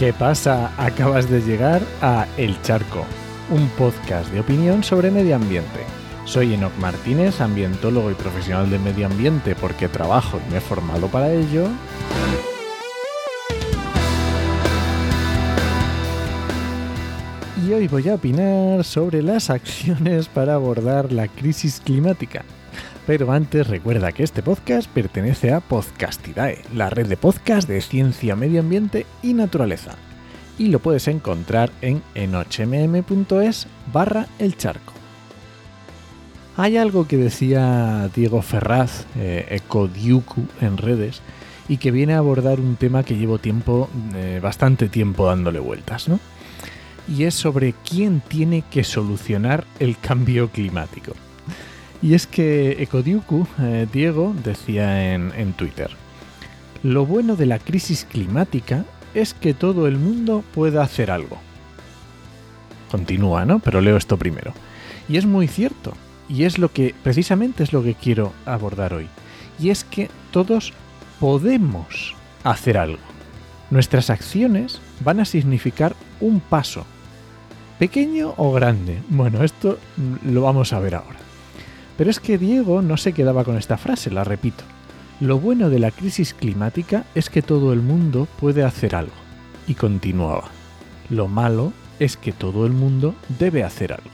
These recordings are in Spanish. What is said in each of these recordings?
¿Qué pasa? Acabas de llegar a El Charco, un podcast de opinión sobre medio ambiente. Soy Enoc Martínez, ambientólogo y profesional de medio ambiente porque trabajo y me he formado para ello. Y hoy voy a opinar sobre las acciones para abordar la crisis climática. Pero antes recuerda que este podcast pertenece a Podcastidae, la red de podcast de ciencia, medio ambiente y naturaleza. Y lo puedes encontrar en enochmm.es barra el charco. Hay algo que decía Diego Ferraz, eh, Ecodiuku en redes, y que viene a abordar un tema que llevo tiempo, eh, bastante tiempo dándole vueltas, ¿no? Y es sobre quién tiene que solucionar el cambio climático. Y es que Ecodiuku, eh, Diego, decía en, en Twitter, lo bueno de la crisis climática es que todo el mundo pueda hacer algo. Continúa, ¿no? Pero leo esto primero. Y es muy cierto. Y es lo que, precisamente es lo que quiero abordar hoy. Y es que todos podemos hacer algo. Nuestras acciones van a significar un paso. Pequeño o grande. Bueno, esto lo vamos a ver ahora. Pero es que Diego no se quedaba con esta frase, la repito. Lo bueno de la crisis climática es que todo el mundo puede hacer algo. Y continuaba. Lo malo es que todo el mundo debe hacer algo.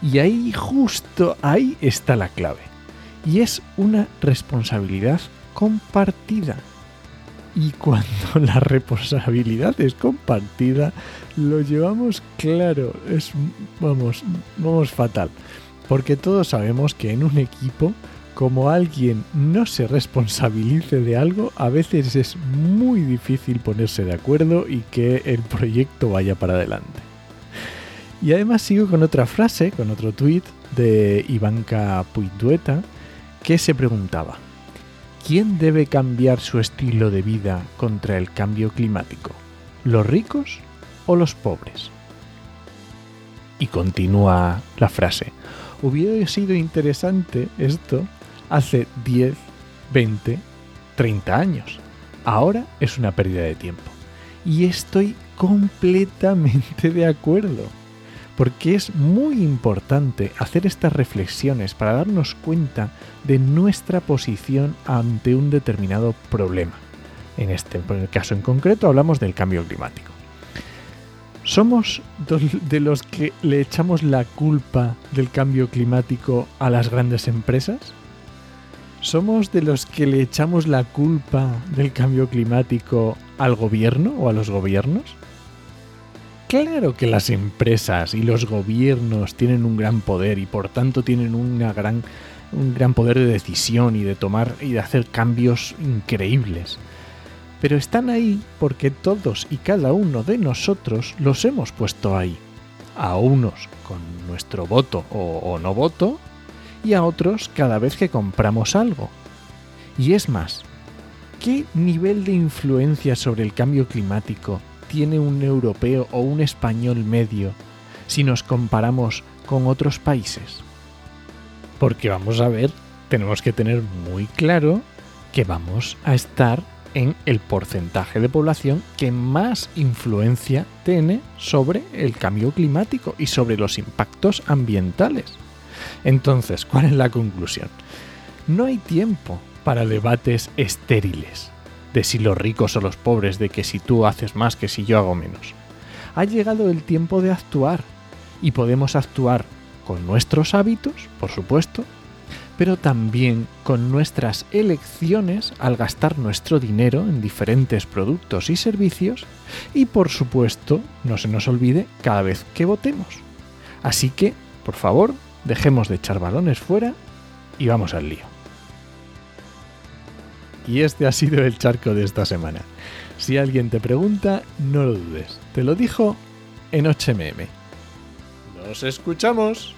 Y ahí, justo ahí está la clave. Y es una responsabilidad compartida. Y cuando la responsabilidad es compartida, lo llevamos claro. Es, vamos, vamos fatal. Porque todos sabemos que en un equipo, como alguien no se responsabilice de algo, a veces es muy difícil ponerse de acuerdo y que el proyecto vaya para adelante. Y además sigo con otra frase, con otro tuit de Ivanka Puitueta, que se preguntaba, ¿quién debe cambiar su estilo de vida contra el cambio climático? ¿Los ricos o los pobres? Y continúa la frase, hubiera sido interesante esto hace 10, 20, 30 años. Ahora es una pérdida de tiempo. Y estoy completamente de acuerdo. Porque es muy importante hacer estas reflexiones para darnos cuenta de nuestra posición ante un determinado problema. En este caso en concreto hablamos del cambio climático. ¿Somos de los que le echamos la culpa del cambio climático a las grandes empresas? ¿Somos de los que le echamos la culpa del cambio climático al gobierno o a los gobiernos? Claro que las empresas y los gobiernos tienen un gran poder y por tanto tienen gran, un gran poder de decisión y de tomar y de hacer cambios increíbles pero están ahí porque todos y cada uno de nosotros los hemos puesto ahí. A unos con nuestro voto o, no voto y a otros cada vez que compramos algo. Y es más, ¿qué nivel de influencia sobre el cambio climático tiene un europeo o un español medio si nos comparamos con otros países? Porque vamos a ver, tenemos que tener muy claro que vamos a estar en el porcentaje de población que más influencia tiene sobre el cambio climático y sobre los impactos ambientales. Entonces, ¿cuál es la conclusión? No hay tiempo para debates estériles de si los ricos o los pobres, de que si tú haces más que si yo hago menos. Ha llegado el tiempo de actuar y podemos actuar con nuestros hábitos, por supuesto, pero también con nuestras elecciones al gastar nuestro dinero en diferentes productos y servicios y por supuesto no se nos olvide cada vez que votemos. Así que, por favor, dejemos de echar balones fuera y vamos al lío. Y este ha sido el charco de esta semana. Si alguien te pregunta, no lo dudes. Te lo dijo en HMM. ¡Nos escuchamos!